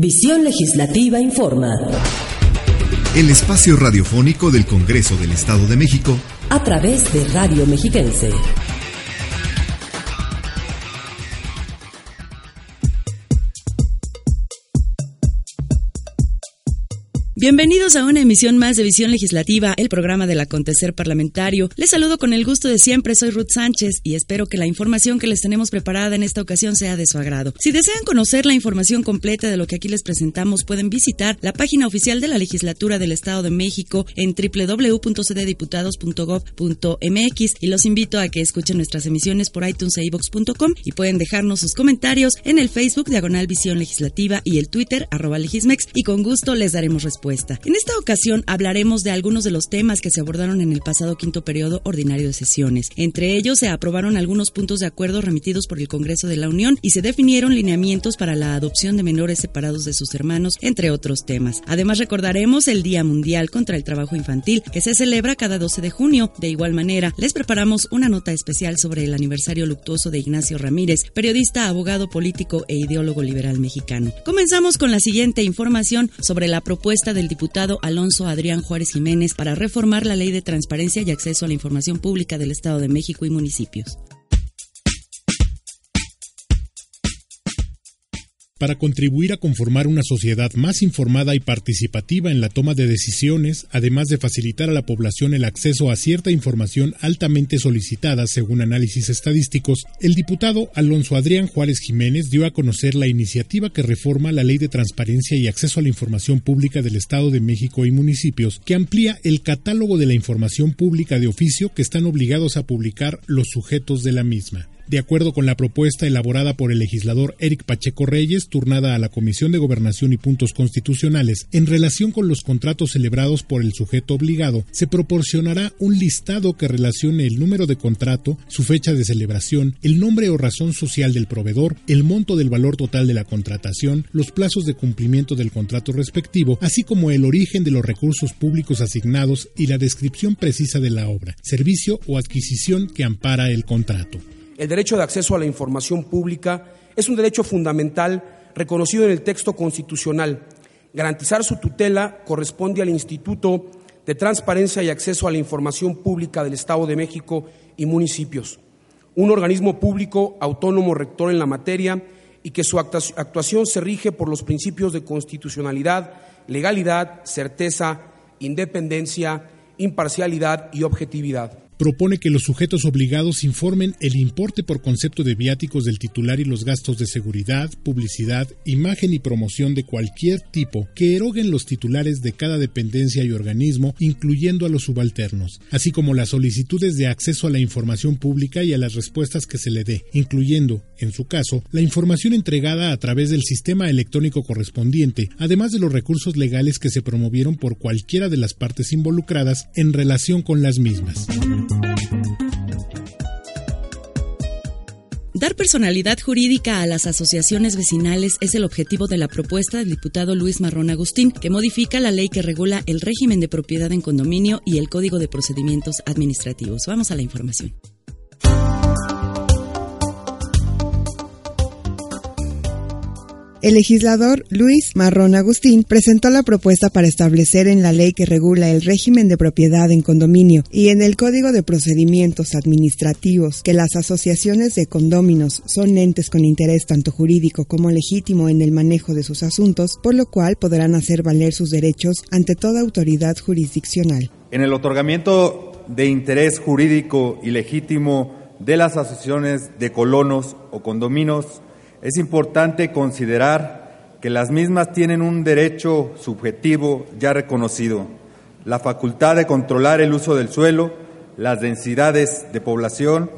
Visión Legislativa Informa. El espacio radiofónico del Congreso del Estado de México. A través de Radio Mexiquense. Bienvenidos a una emisión más de Visión Legislativa, el programa del acontecer parlamentario. Les saludo con el gusto de siempre, soy Ruth Sánchez y espero que la información que les tenemos preparada en esta ocasión sea de su agrado. Si desean conocer la información completa de lo que aquí les presentamos, pueden visitar la página oficial de la Legislatura del Estado de México en www.cddiputados.gov.mx y los invito a que escuchen nuestras emisiones por iTunes e iVox.com y pueden dejarnos sus comentarios en el Facebook Diagonal Visión Legislativa y el Twitter arroba Legismex y con gusto les daremos respuesta. En esta ocasión hablaremos de algunos de los temas que se abordaron en el pasado quinto periodo ordinario de sesiones. Entre ellos se aprobaron algunos puntos de acuerdo remitidos por el Congreso de la Unión y se definieron lineamientos para la adopción de menores separados de sus hermanos, entre otros temas. Además recordaremos el Día Mundial contra el Trabajo Infantil, que se celebra cada 12 de junio. De igual manera, les preparamos una nota especial sobre el aniversario luctuoso de Ignacio Ramírez, periodista, abogado político e ideólogo liberal mexicano. Comenzamos con la siguiente información sobre la propuesta de del diputado Alonso Adrián Juárez Jiménez para reformar la Ley de Transparencia y Acceso a la Información Pública del Estado de México y municipios. Para contribuir a conformar una sociedad más informada y participativa en la toma de decisiones, además de facilitar a la población el acceso a cierta información altamente solicitada según análisis estadísticos, el diputado Alonso Adrián Juárez Jiménez dio a conocer la iniciativa que reforma la Ley de Transparencia y Acceso a la Información Pública del Estado de México y municipios, que amplía el catálogo de la información pública de oficio que están obligados a publicar los sujetos de la misma. De acuerdo con la propuesta elaborada por el legislador Eric Pacheco Reyes, turnada a la Comisión de Gobernación y Puntos Constitucionales, en relación con los contratos celebrados por el sujeto obligado, se proporcionará un listado que relacione el número de contrato, su fecha de celebración, el nombre o razón social del proveedor, el monto del valor total de la contratación, los plazos de cumplimiento del contrato respectivo, así como el origen de los recursos públicos asignados y la descripción precisa de la obra, servicio o adquisición que ampara el contrato. El derecho de acceso a la información pública es un derecho fundamental reconocido en el texto constitucional. Garantizar su tutela corresponde al Instituto de Transparencia y Acceso a la Información Pública del Estado de México y municipios, un organismo público autónomo rector en la materia y que su actuación se rige por los principios de constitucionalidad, legalidad, certeza, independencia, imparcialidad y objetividad propone que los sujetos obligados informen el importe por concepto de viáticos del titular y los gastos de seguridad, publicidad, imagen y promoción de cualquier tipo que eroguen los titulares de cada dependencia y organismo, incluyendo a los subalternos, así como las solicitudes de acceso a la información pública y a las respuestas que se le dé, incluyendo, en su caso, la información entregada a través del sistema electrónico correspondiente, además de los recursos legales que se promovieron por cualquiera de las partes involucradas en relación con las mismas. Dar personalidad jurídica a las asociaciones vecinales es el objetivo de la propuesta del diputado Luis Marrón Agustín, que modifica la ley que regula el régimen de propiedad en condominio y el Código de Procedimientos Administrativos. Vamos a la información. El legislador Luis Marrón Agustín presentó la propuesta para establecer en la ley que regula el régimen de propiedad en condominio y en el Código de Procedimientos Administrativos que las asociaciones de condóminos son entes con interés tanto jurídico como legítimo en el manejo de sus asuntos, por lo cual podrán hacer valer sus derechos ante toda autoridad jurisdiccional. En el otorgamiento de interés jurídico y legítimo de las asociaciones de colonos o condominos, es importante considerar que las mismas tienen un derecho subjetivo ya reconocido, la facultad de controlar el uso del suelo, las densidades de población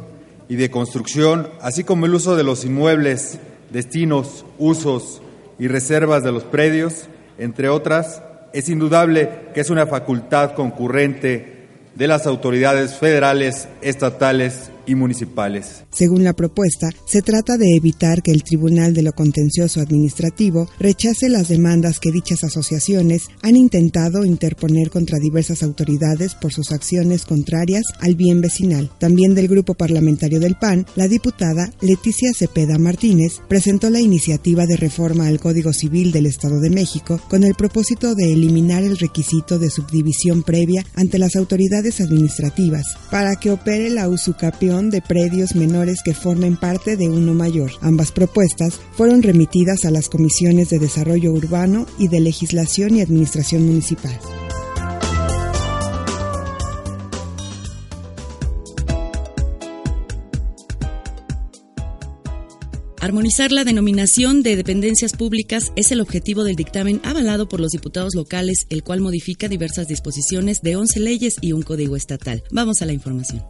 y de construcción, así como el uso de los inmuebles, destinos, usos y reservas de los predios, entre otras, es indudable que es una facultad concurrente de las autoridades federales, estatales y municipales. Según la propuesta, se trata de evitar que el Tribunal de lo Contencioso Administrativo rechace las demandas que dichas asociaciones han intentado interponer contra diversas autoridades por sus acciones contrarias al bien vecinal. También del grupo parlamentario del PAN, la diputada Leticia Cepeda Martínez presentó la iniciativa de reforma al Código Civil del Estado de México con el propósito de eliminar el requisito de subdivisión previa ante las autoridades administrativas para que opere la usucapión de predios menores que formen parte de uno mayor. Ambas propuestas fueron remitidas a las comisiones de Desarrollo Urbano y de Legislación y Administración Municipal. Armonizar la denominación de dependencias públicas es el objetivo del dictamen avalado por los diputados locales, el cual modifica diversas disposiciones de 11 leyes y un código estatal. Vamos a la información.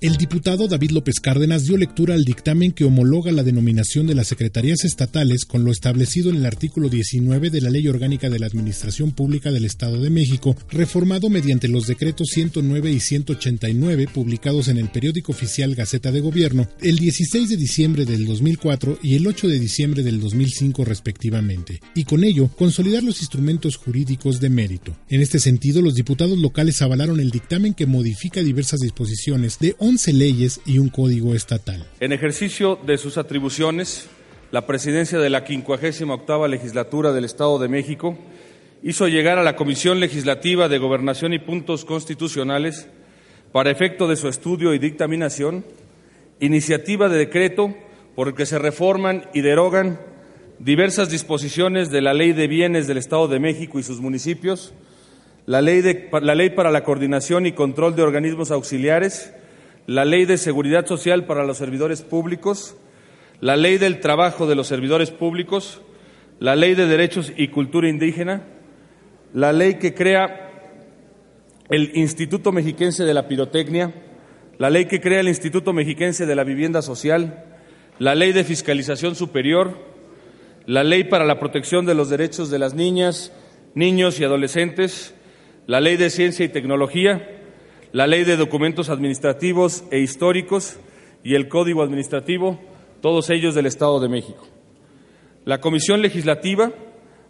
El diputado David López Cárdenas dio lectura al dictamen que homologa la denominación de las secretarías estatales con lo establecido en el artículo 19 de la Ley Orgánica de la Administración Pública del Estado de México, reformado mediante los decretos 109 y 189 publicados en el periódico oficial Gaceta de Gobierno el 16 de diciembre del 2004 y el 8 de diciembre del 2005 respectivamente, y con ello consolidar los instrumentos jurídicos de mérito. En este sentido, los diputados locales avalaron el dictamen que modifica diversas disposiciones de 11 leyes y un código estatal. En ejercicio de sus atribuciones, la presidencia de la 58 legislatura del Estado de México hizo llegar a la Comisión Legislativa de Gobernación y Puntos Constitucionales, para efecto de su estudio y dictaminación, iniciativa de decreto por el que se reforman y derogan diversas disposiciones de la Ley de Bienes del Estado de México y sus municipios, la ley, de, la ley para la coordinación y control de organismos auxiliares, la Ley de Seguridad Social para los Servidores Públicos, la Ley del Trabajo de los Servidores Públicos, la Ley de Derechos y Cultura Indígena, la ley que crea el Instituto Mexiquense de la Pirotecnia, la ley que crea el Instituto Mexiquense de la Vivienda Social, la Ley de Fiscalización Superior, la Ley para la Protección de los Derechos de las Niñas, Niños y Adolescentes, la Ley de Ciencia y Tecnología, la Ley de Documentos Administrativos e Históricos y el Código Administrativo, todos ellos del Estado de México. La Comisión Legislativa,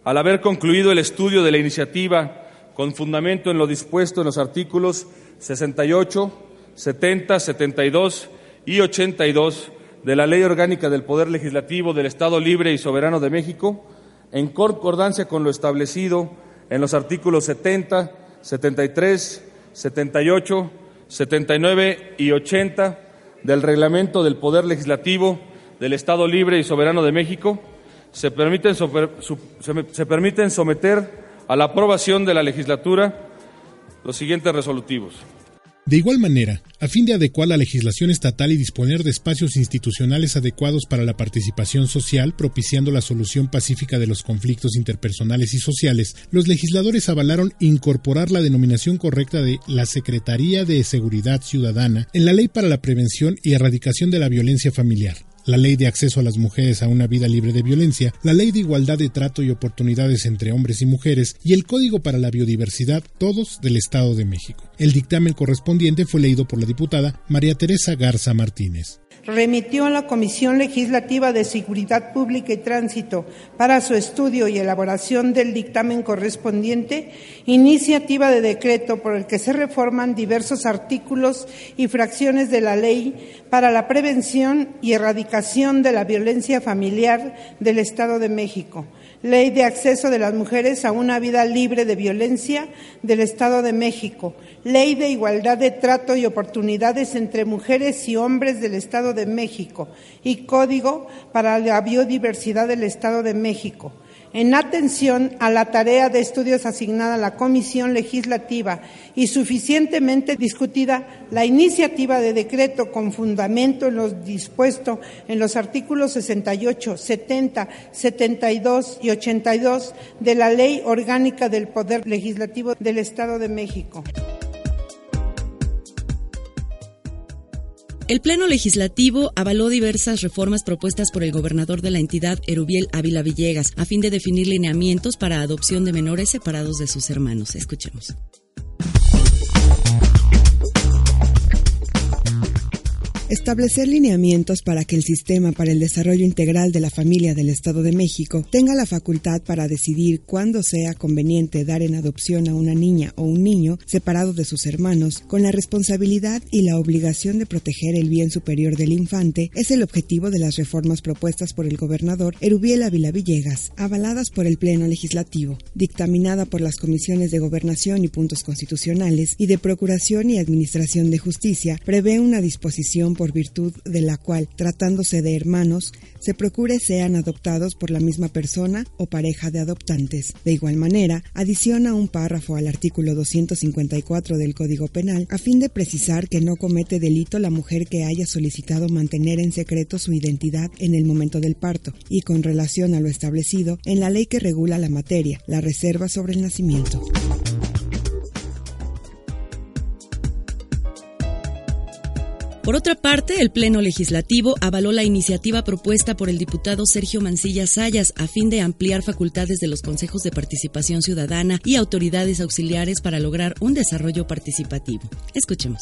al haber concluido el estudio de la iniciativa con fundamento en lo dispuesto en los artículos 68, 70, 72 y 82 de la Ley Orgánica del Poder Legislativo del Estado Libre y Soberano de México, en concordancia con lo establecido en los artículos 70, 73, 78, 79 y 80 del Reglamento del Poder Legislativo del Estado Libre y Soberano de México, se permiten, se permiten someter a la aprobación de la legislatura los siguientes resolutivos. De igual manera, a fin de adecuar la legislación estatal y disponer de espacios institucionales adecuados para la participación social, propiciando la solución pacífica de los conflictos interpersonales y sociales, los legisladores avalaron incorporar la denominación correcta de la Secretaría de Seguridad Ciudadana en la Ley para la Prevención y Erradicación de la Violencia Familiar, la ley de acceso a las mujeres a una vida libre de violencia, la ley de igualdad de trato y oportunidades entre hombres y mujeres y el Código para la Biodiversidad, todos del Estado de México. El dictamen correspondiente fue leído por la diputada María Teresa Garza Martínez remitió a la Comisión Legislativa de Seguridad Pública y Tránsito para su estudio y elaboración del dictamen correspondiente iniciativa de decreto por el que se reforman diversos artículos y fracciones de la Ley para la Prevención y Erradicación de la Violencia Familiar del Estado de México Ley de Acceso de las Mujeres a una Vida Libre de Violencia del Estado de México, Ley de Igualdad de Trato y Oportunidades entre Mujeres y Hombres del Estado de México. Y Código para la Biodiversidad del Estado de México en atención a la tarea de estudios asignada a la Comisión Legislativa y suficientemente discutida la iniciativa de decreto con fundamento en lo dispuesto en los artículos 68, 70, 72 y 82 de la Ley Orgánica del Poder Legislativo del Estado de México. El Pleno Legislativo avaló diversas reformas propuestas por el gobernador de la entidad, Erubiel Ávila Villegas, a fin de definir lineamientos para adopción de menores separados de sus hermanos. Escuchemos. Establecer lineamientos para que el Sistema para el Desarrollo Integral de la Familia del Estado de México tenga la facultad para decidir cuándo sea conveniente dar en adopción a una niña o un niño separado de sus hermanos, con la responsabilidad y la obligación de proteger el bien superior del infante, es el objetivo de las reformas propuestas por el gobernador Erubiel Ávila Villegas, avaladas por el Pleno Legislativo, dictaminada por las comisiones de Gobernación y Puntos Constitucionales y de Procuración y Administración de Justicia, prevé una disposición por virtud de la cual, tratándose de hermanos, se procure sean adoptados por la misma persona o pareja de adoptantes. De igual manera, adiciona un párrafo al artículo 254 del Código Penal a fin de precisar que no comete delito la mujer que haya solicitado mantener en secreto su identidad en el momento del parto y con relación a lo establecido en la ley que regula la materia, la reserva sobre el nacimiento. Por otra parte, el Pleno Legislativo avaló la iniciativa propuesta por el diputado Sergio Mancilla Sayas a fin de ampliar facultades de los consejos de participación ciudadana y autoridades auxiliares para lograr un desarrollo participativo. Escuchemos.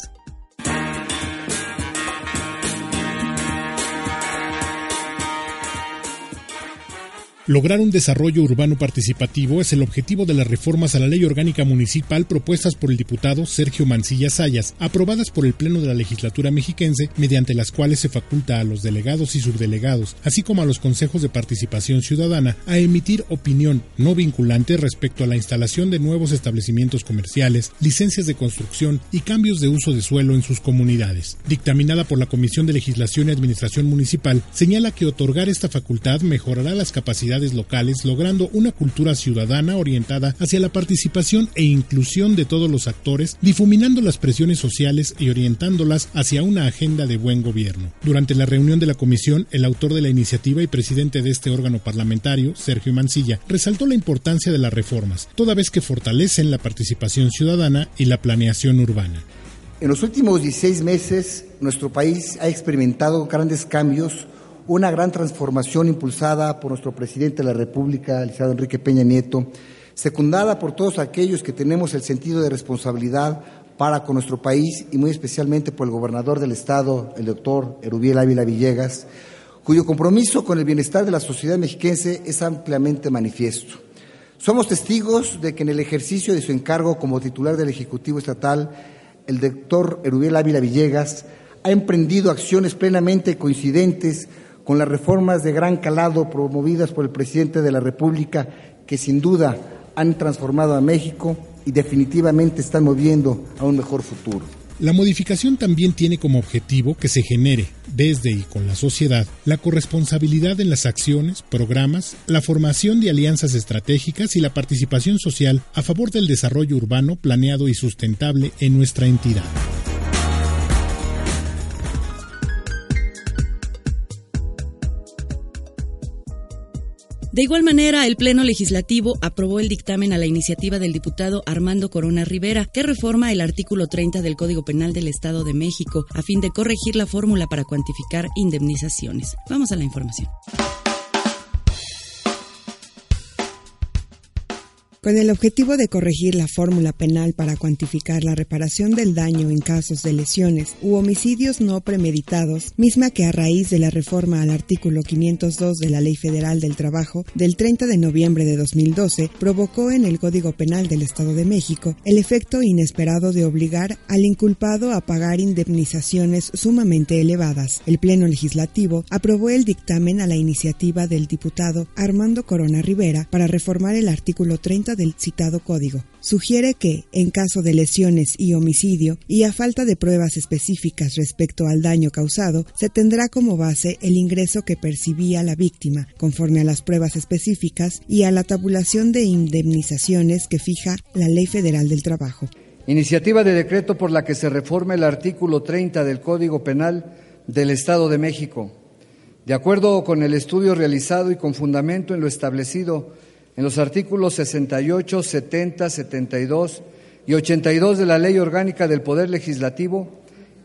Lograr un desarrollo urbano participativo es el objetivo de las reformas a la ley orgánica municipal propuestas por el diputado Sergio Mancilla Sayas, aprobadas por el Pleno de la legislatura mexiquense, mediante las cuales se faculta a los delegados y subdelegados, así como a los consejos de participación ciudadana, a emitir opinión no vinculante respecto a la instalación de nuevos establecimientos comerciales, licencias de construcción y cambios de uso de suelo en sus comunidades. Dictaminada por la Comisión de Legislación y Administración Municipal, señala que otorgar esta facultad mejorará las capacidades locales, logrando una cultura ciudadana orientada hacia la participación e inclusión de todos los actores, difuminando las presiones sociales y orientándolas hacia una agenda de buen gobierno. Durante la reunión de la comisión, el autor de la iniciativa y presidente de este órgano parlamentario, Sergio Mancilla, resaltó la importancia de las reformas, toda vez que fortalecen la participación ciudadana y la planeación urbana. En los últimos 16 meses, nuestro país ha experimentado grandes cambios una gran transformación impulsada por nuestro presidente de la República, el licenciado Enrique Peña Nieto, secundada por todos aquellos que tenemos el sentido de responsabilidad para con nuestro país y muy especialmente por el gobernador del Estado, el doctor Erubiel Ávila Villegas, cuyo compromiso con el bienestar de la sociedad mexiquense es ampliamente manifiesto. Somos testigos de que en el ejercicio de su encargo como titular del Ejecutivo Estatal, el doctor Erubiel Ávila Villegas ha emprendido acciones plenamente coincidentes con las reformas de gran calado promovidas por el presidente de la República, que sin duda han transformado a México y definitivamente están moviendo a un mejor futuro. La modificación también tiene como objetivo que se genere, desde y con la sociedad, la corresponsabilidad en las acciones, programas, la formación de alianzas estratégicas y la participación social a favor del desarrollo urbano planeado y sustentable en nuestra entidad. De igual manera, el Pleno Legislativo aprobó el dictamen a la iniciativa del diputado Armando Corona Rivera, que reforma el artículo 30 del Código Penal del Estado de México, a fin de corregir la fórmula para cuantificar indemnizaciones. Vamos a la información. Con el objetivo de corregir la fórmula penal para cuantificar la reparación del daño en casos de lesiones u homicidios no premeditados, misma que a raíz de la reforma al artículo 502 de la Ley Federal del Trabajo del 30 de noviembre de 2012, provocó en el Código Penal del Estado de México el efecto inesperado de obligar al inculpado a pagar indemnizaciones sumamente elevadas. El Pleno Legislativo aprobó el dictamen a la iniciativa del diputado Armando Corona Rivera para reformar el artículo 30 del citado código. Sugiere que, en caso de lesiones y homicidio, y a falta de pruebas específicas respecto al daño causado, se tendrá como base el ingreso que percibía la víctima, conforme a las pruebas específicas y a la tabulación de indemnizaciones que fija la Ley Federal del Trabajo. Iniciativa de decreto por la que se reforma el artículo 30 del Código Penal del Estado de México. De acuerdo con el estudio realizado y con fundamento en lo establecido en los artículos 68, 70, 72 y 82 de la Ley Orgánica del Poder Legislativo,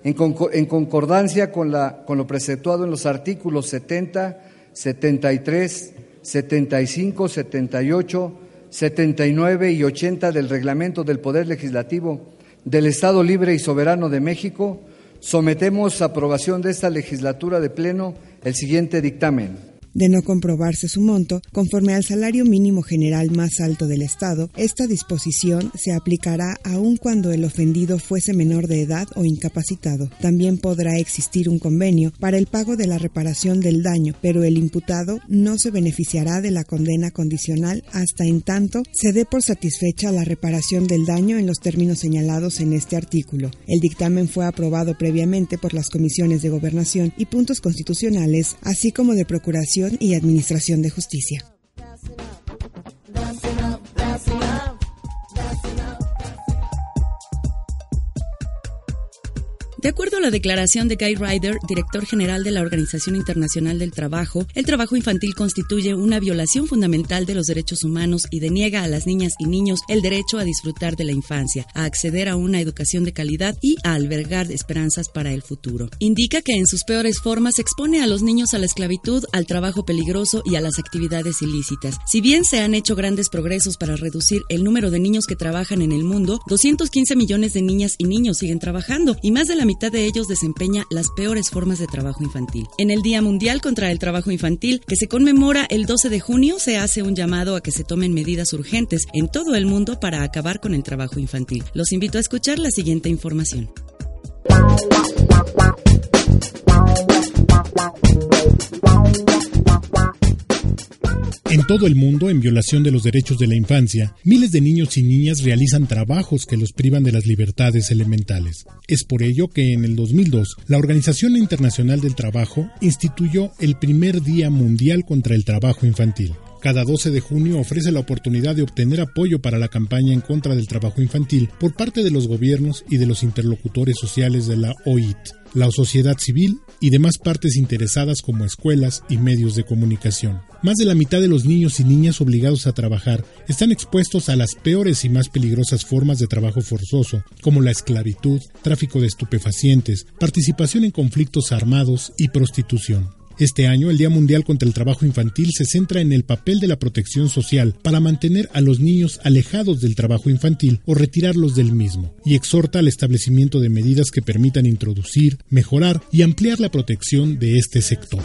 en, concordancia con, la, con lo preceptuado en los artículos 70, 73, 75, 78, 79 y 80 del Reglamento del Poder Legislativo del Estado Libre y Soberano de México, sometemos a aprobación de esta legislatura de pleno el siguiente dictamen. De no comprobarse su monto, conforme al salario mínimo general más alto del Estado, esta disposición se aplicará aun cuando el ofendido fuese menor de edad o incapacitado. También podrá existir un convenio para el pago de la reparación del daño, pero el imputado no se beneficiará de la condena condicional hasta en tanto se dé por satisfecha la reparación del daño en los términos señalados en este artículo. El dictamen fue aprobado previamente por las comisiones de gobernación y puntos constitucionales, así como de procuración y Administración de Justicia. De acuerdo a la declaración de Guy Ryder, director general de la Organización Internacional del Trabajo, el trabajo infantil constituye una violación fundamental de los derechos humanos y deniega a las niñas y niños el derecho a disfrutar de la infancia, a acceder a una educación de calidad y a albergar esperanzas para el futuro. Indica que en sus peores formas expone a los niños a la esclavitud, al trabajo peligroso y a las actividades ilícitas. Si bien se han hecho grandes progresos para reducir el número de niños que trabajan en el mundo, 215 millones de niñas y niños siguen trabajando y más de la mitad de ellos desempeña las peores formas de trabajo infantil. En el Día Mundial contra el Trabajo Infantil, que se conmemora el 12 de junio, se hace un llamado a que se tomen medidas urgentes en todo el mundo para acabar con el trabajo infantil. Los invito a escuchar la siguiente información. En todo el mundo, en violación de los derechos de la infancia, miles de niños y niñas realizan trabajos que los privan de las libertades elementales. Es por ello que en el 2002, la Organización Internacional del Trabajo instituyó el primer Día Mundial contra el Trabajo Infantil. Cada 12 de junio ofrece la oportunidad de obtener apoyo para la campaña en contra del trabajo infantil por parte de los gobiernos y de los interlocutores sociales de la OIT, la sociedad civil y demás partes interesadas como escuelas y medios de comunicación. Más de la mitad de los niños y niñas obligados a trabajar están expuestos a las peores y más peligrosas formas de trabajo forzoso, como la esclavitud, tráfico de estupefacientes, participación en conflictos armados y prostitución. Este año, el Día Mundial contra el Trabajo Infantil se centra en el papel de la protección social para mantener a los niños alejados del trabajo infantil o retirarlos del mismo, y exhorta al establecimiento de medidas que permitan introducir, mejorar y ampliar la protección de este sector.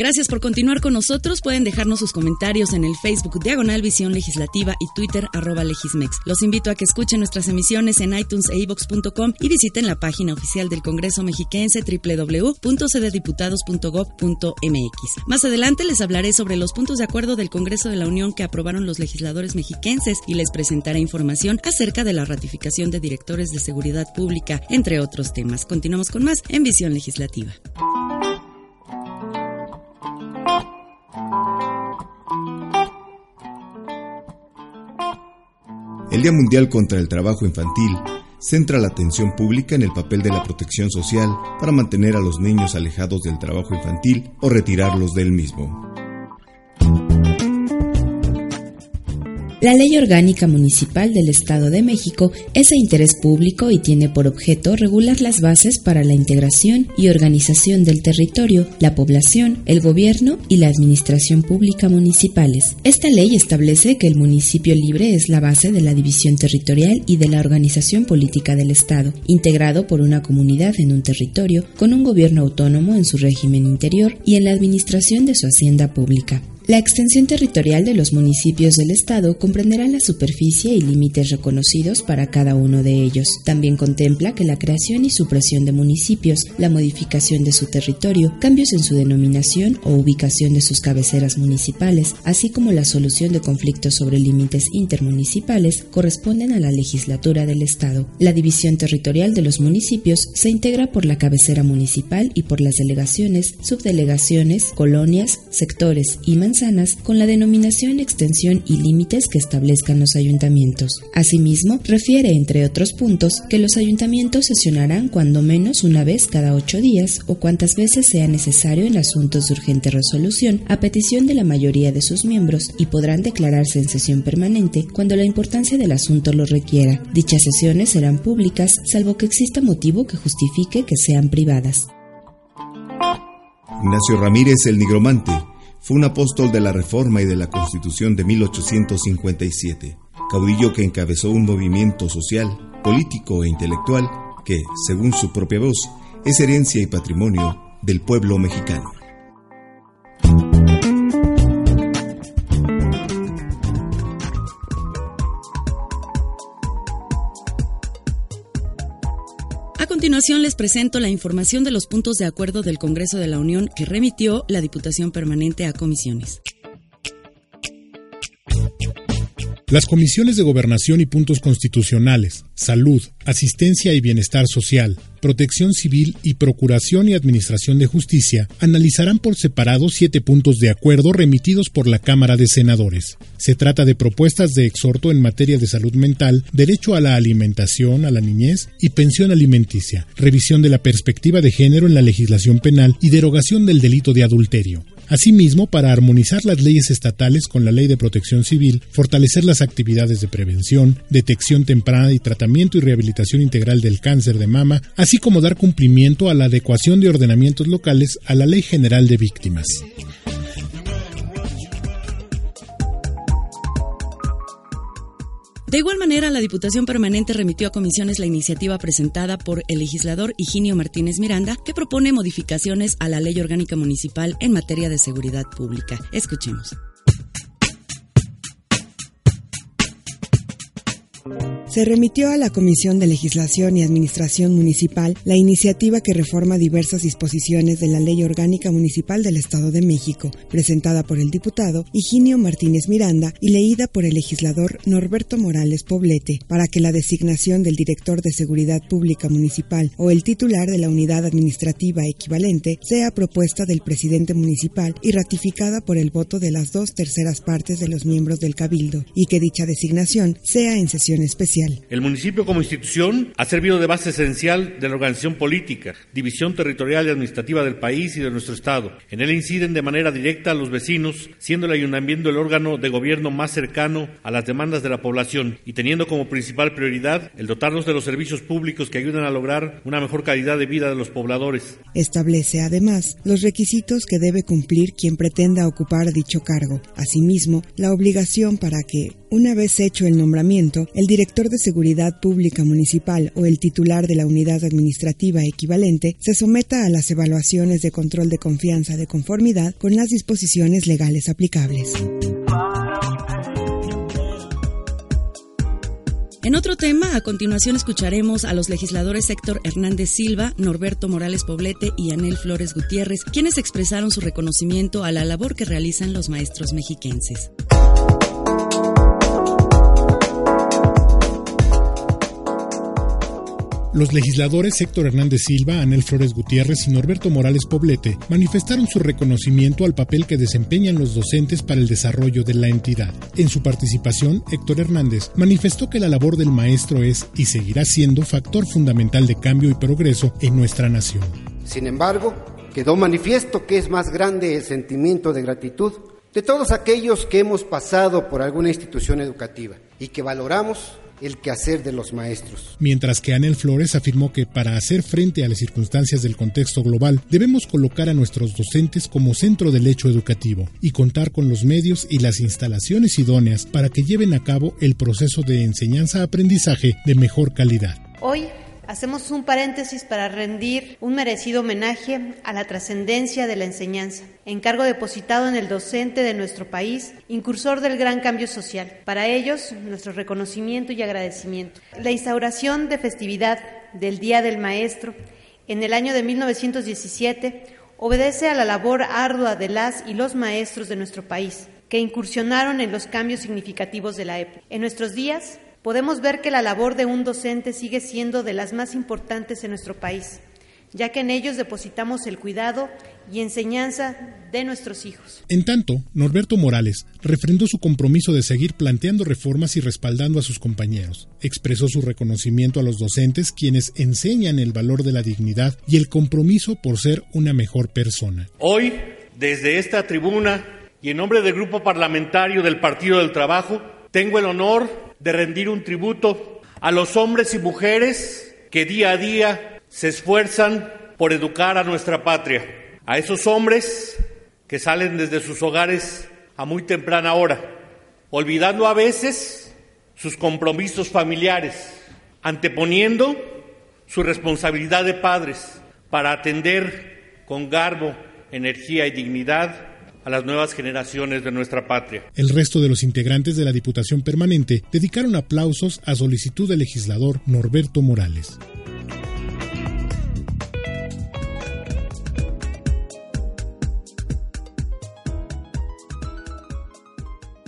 Gracias por continuar con nosotros. Pueden dejarnos sus comentarios en el Facebook Diagonal Visión Legislativa y Twitter arroba Legismex. Los invito a que escuchen nuestras emisiones en iTunes e iVox.com y visiten la página oficial del Congreso Mexiquense www.cddiputados.gov.mx. Más adelante les hablaré sobre los puntos de acuerdo del Congreso de la Unión que aprobaron los legisladores mexiquenses y les presentaré información acerca de la ratificación de directores de seguridad pública, entre otros temas. Continuamos con más en Visión Legislativa. El Día Mundial contra el Trabajo Infantil centra la atención pública en el papel de la protección social para mantener a los niños alejados del trabajo infantil o retirarlos del mismo. La Ley Orgánica Municipal del Estado de México es de interés público y tiene por objeto regular las bases para la integración y organización del territorio, la población, el gobierno y la administración pública municipales. Esta ley establece que el municipio libre es la base de la división territorial y de la organización política del Estado, integrado por una comunidad en un territorio, con un gobierno autónomo en su régimen interior y en la administración de su hacienda pública. La extensión territorial de los municipios del Estado comprenderá la superficie y límites reconocidos para cada uno de ellos. También contempla que la creación y supresión de municipios, la modificación de su territorio, cambios en su denominación o ubicación de sus cabeceras municipales, así como la solución de conflictos sobre límites intermunicipales, corresponden a la legislatura del Estado. La división territorial de los municipios se integra por la cabecera municipal y por las delegaciones, subdelegaciones, colonias, sectores y manzanas con la denominación, extensión y límites que establezcan los ayuntamientos. Asimismo, refiere, entre otros puntos, que los ayuntamientos sesionarán cuando menos una vez cada ocho días o cuantas veces sea necesario en asuntos de urgente resolución a petición de la mayoría de sus miembros y podrán declararse en sesión permanente cuando la importancia del asunto lo requiera. Dichas sesiones serán públicas salvo que exista motivo que justifique que sean privadas. Ignacio Ramírez el Nigromante fue un apóstol de la Reforma y de la Constitución de 1857. caudillo que encabezó un movimiento social, político e intelectual que, según su propia voz, es herencia y patrimonio del pueblo mexicano. Continuación les presento la información de los puntos de acuerdo del Congreso de la Unión que remitió la Diputación Permanente a comisiones. Las comisiones de gobernación y puntos constitucionales, salud, asistencia y bienestar social, protección civil y procuración y administración de justicia analizarán por separado siete puntos de acuerdo remitidos por la Cámara de Senadores. Se trata de propuestas de exhorto en materia de salud mental, derecho a la alimentación, a la niñez y pensión alimenticia, revisión de la perspectiva de género en la legislación penal y derogación del delito de adulterio. Asimismo, para armonizar las leyes estatales con la Ley de Protección Civil, fortalecer las actividades de prevención, detección temprana y tratamiento y rehabilitación integral del cáncer de mama, así como dar cumplimiento a la adecuación de ordenamientos locales a la Ley General de Víctimas. De igual manera, la Diputación Permanente remitió a comisiones la iniciativa presentada por el legislador Higinio Martínez Miranda, que propone modificaciones a la Ley Orgánica Municipal en materia de seguridad pública. Escuchemos. Se remitió a la Comisión de Legislación y Administración Municipal la iniciativa que reforma diversas disposiciones de la Ley Orgánica Municipal del Estado de México, presentada por el diputado Higinio Martínez Miranda y leída por el legislador Norberto Morales Poblete, para que la designación del director de Seguridad Pública Municipal o el titular de la unidad administrativa equivalente sea propuesta del presidente municipal y ratificada por el voto de las dos terceras partes de los miembros del Cabildo, y que dicha designación sea en sesión especial el municipio como institución ha servido de base esencial de la organización política, división territorial y administrativa del país y de nuestro Estado. En él inciden de manera directa a los vecinos, siendo el ayuntamiento el órgano de gobierno más cercano a las demandas de la población y teniendo como principal prioridad el dotarnos de los servicios públicos que ayuden a lograr una mejor calidad de vida de los pobladores. Establece además los requisitos que debe cumplir quien pretenda ocupar dicho cargo. Asimismo, la obligación para que, una vez hecho el nombramiento, el director de Seguridad Pública Municipal o el titular de la unidad administrativa equivalente se someta a las evaluaciones de control de confianza de conformidad con las disposiciones legales aplicables. En otro tema, a continuación escucharemos a los legisladores Héctor Hernández Silva, Norberto Morales Poblete y Anel Flores Gutiérrez, quienes expresaron su reconocimiento a la labor que realizan los maestros mexiquenses. Los legisladores Héctor Hernández Silva, Anel Flores Gutiérrez y Norberto Morales Poblete manifestaron su reconocimiento al papel que desempeñan los docentes para el desarrollo de la entidad. En su participación, Héctor Hernández manifestó que la labor del maestro es y seguirá siendo factor fundamental de cambio y progreso en nuestra nación. Sin embargo, quedó manifiesto que es más grande el sentimiento de gratitud de todos aquellos que hemos pasado por alguna institución educativa y que valoramos el quehacer de los maestros. Mientras que Anel Flores afirmó que para hacer frente a las circunstancias del contexto global debemos colocar a nuestros docentes como centro del hecho educativo y contar con los medios y las instalaciones idóneas para que lleven a cabo el proceso de enseñanza-aprendizaje de mejor calidad. Hoy Hacemos un paréntesis para rendir un merecido homenaje a la trascendencia de la enseñanza, encargo depositado en el docente de nuestro país, incursor del gran cambio social. Para ellos, nuestro reconocimiento y agradecimiento. La instauración de festividad del Día del Maestro en el año de 1917 obedece a la labor ardua de las y los maestros de nuestro país, que incursionaron en los cambios significativos de la época. En nuestros días, podemos ver que la labor de un docente sigue siendo de las más importantes en nuestro país, ya que en ellos depositamos el cuidado y enseñanza de nuestros hijos. En tanto, Norberto Morales refrendó su compromiso de seguir planteando reformas y respaldando a sus compañeros. Expresó su reconocimiento a los docentes quienes enseñan el valor de la dignidad y el compromiso por ser una mejor persona. Hoy, desde esta tribuna y en nombre del Grupo Parlamentario del Partido del Trabajo, tengo el honor de rendir un tributo a los hombres y mujeres que día a día se esfuerzan por educar a nuestra patria, a esos hombres que salen desde sus hogares a muy temprana hora, olvidando a veces sus compromisos familiares, anteponiendo su responsabilidad de padres para atender con garbo, energía y dignidad las nuevas generaciones de nuestra patria. El resto de los integrantes de la Diputación Permanente dedicaron aplausos a solicitud del legislador Norberto Morales.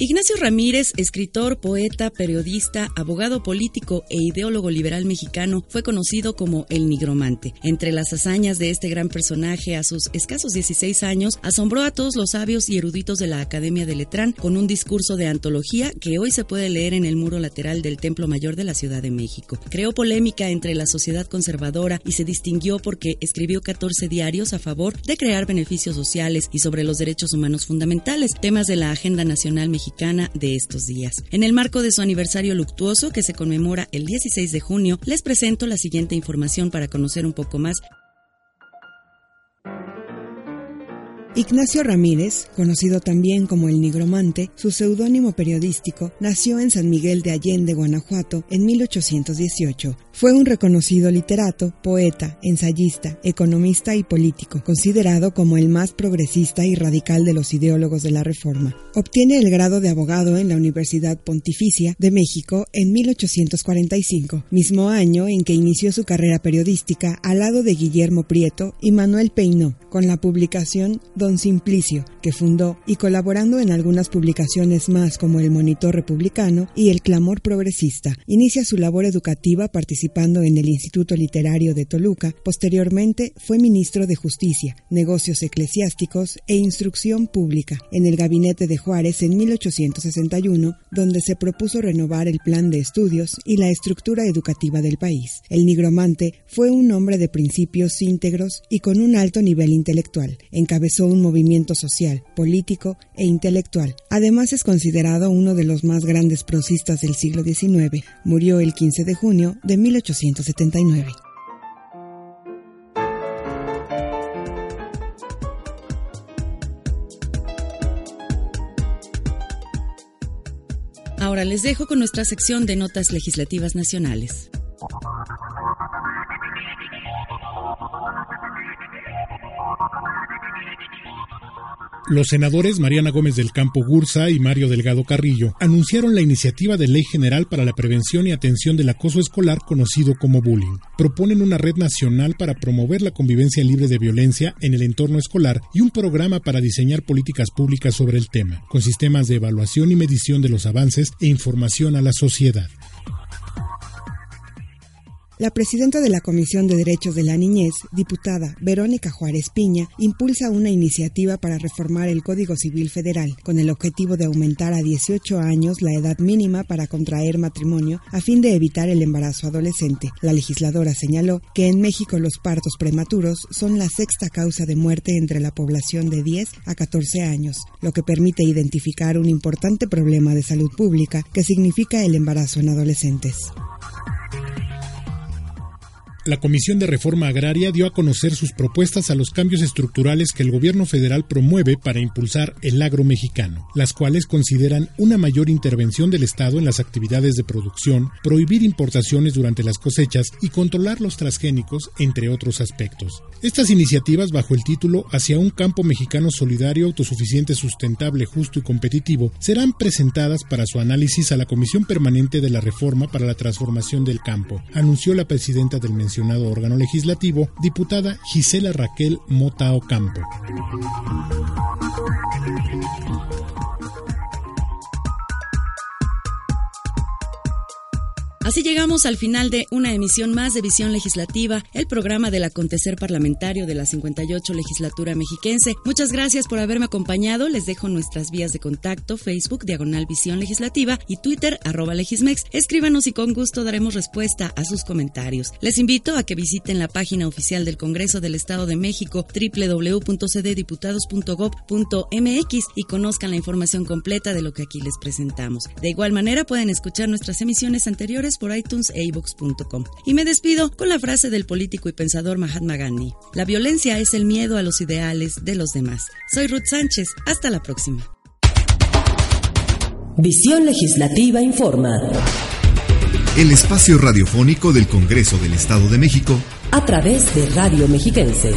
Ignacio Ramírez, escritor, poeta, periodista, abogado político e ideólogo liberal mexicano, fue conocido como el nigromante. Entre las hazañas de este gran personaje a sus escasos 16 años, asombró a todos los sabios y eruditos de la Academia de Letrán con un discurso de antología que hoy se puede leer en el muro lateral del Templo Mayor de la Ciudad de México. Creó polémica entre la sociedad conservadora y se distinguió porque escribió 14 diarios a favor de crear beneficios sociales y sobre los derechos humanos fundamentales, temas de la agenda nacional mexicana de estos días. En el marco de su aniversario luctuoso, que se conmemora el 16 de junio, les presento la siguiente información para conocer un poco más Ignacio Ramírez, conocido también como el Nigromante, su seudónimo periodístico, nació en San Miguel de Allende, Guanajuato, en 1818. Fue un reconocido literato, poeta, ensayista, economista y político, considerado como el más progresista y radical de los ideólogos de la Reforma. Obtiene el grado de abogado en la Universidad Pontificia de México en 1845, mismo año en que inició su carrera periodística al lado de Guillermo Prieto y Manuel Peinó, con la publicación Don Simplicio, que fundó y colaborando en algunas publicaciones más como El Monitor Republicano y El Clamor Progresista, inicia su labor educativa participando en el Instituto Literario de Toluca. Posteriormente fue ministro de Justicia, Negocios Eclesiásticos e Instrucción Pública en el gabinete de Juárez en 1861, donde se propuso renovar el plan de estudios y la estructura educativa del país. El nigromante fue un hombre de principios íntegros y con un alto nivel intelectual. Encabezó un movimiento social, político e intelectual. Además es considerado uno de los más grandes prosistas del siglo XIX. Murió el 15 de junio de 1879. Ahora les dejo con nuestra sección de notas legislativas nacionales. Los senadores Mariana Gómez del Campo Gursa y Mario Delgado Carrillo anunciaron la iniciativa de Ley General para la Prevención y Atención del Acoso Escolar conocido como bullying. Proponen una red nacional para promover la convivencia libre de violencia en el entorno escolar y un programa para diseñar políticas públicas sobre el tema, con sistemas de evaluación y medición de los avances e información a la sociedad. La presidenta de la Comisión de Derechos de la Niñez, diputada Verónica Juárez Piña, impulsa una iniciativa para reformar el Código Civil Federal con el objetivo de aumentar a 18 años la edad mínima para contraer matrimonio a fin de evitar el embarazo adolescente. La legisladora señaló que en México los partos prematuros son la sexta causa de muerte entre la población de 10 a 14 años, lo que permite identificar un importante problema de salud pública que significa el embarazo en adolescentes. La Comisión de Reforma Agraria dio a conocer sus propuestas a los cambios estructurales que el gobierno federal promueve para impulsar el agro mexicano, las cuales consideran una mayor intervención del Estado en las actividades de producción, prohibir importaciones durante las cosechas y controlar los transgénicos, entre otros aspectos. Estas iniciativas, bajo el título Hacia un campo mexicano solidario, autosuficiente, sustentable, justo y competitivo, serán presentadas para su análisis a la Comisión Permanente de la Reforma para la Transformación del Campo, anunció la presidenta del mencionado órgano legislativo, diputada Gisela Raquel Mota Ocampo. Así llegamos al final de una emisión más de Visión Legislativa, el programa del acontecer parlamentario de la 58 legislatura mexiquense. Muchas gracias por haberme acompañado. Les dejo nuestras vías de contacto, Facebook, Diagonal Visión Legislativa y Twitter, arroba Legismex. Escríbanos y con gusto daremos respuesta a sus comentarios. Les invito a que visiten la página oficial del Congreso del Estado de México, www.cddiputados.gov.mx y conozcan la información completa de lo que aquí les presentamos. De igual manera pueden escuchar nuestras emisiones anteriores por iTunes e iVoox.com. Y me despido con la frase del político y pensador Mahatma Gandhi. La violencia es el miedo a los ideales de los demás. Soy Ruth Sánchez. Hasta la próxima. Visión Legislativa Informa. El espacio radiofónico del Congreso del Estado de México. A través de Radio Mexiquense.